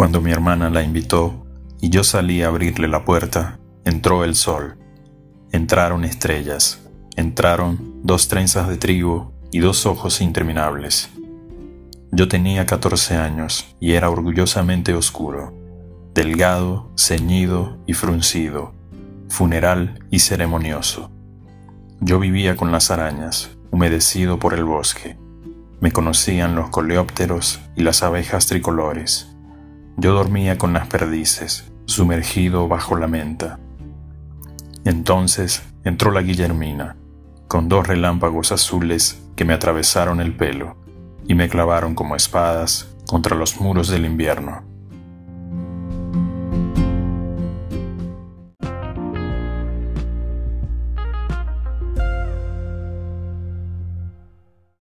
Cuando mi hermana la invitó y yo salí a abrirle la puerta, entró el sol. Entraron estrellas, entraron dos trenzas de trigo y dos ojos interminables. Yo tenía 14 años y era orgullosamente oscuro, delgado, ceñido y fruncido, funeral y ceremonioso. Yo vivía con las arañas, humedecido por el bosque. Me conocían los coleópteros y las abejas tricolores. Yo dormía con las perdices, sumergido bajo la menta. Entonces entró la Guillermina, con dos relámpagos azules que me atravesaron el pelo y me clavaron como espadas contra los muros del invierno.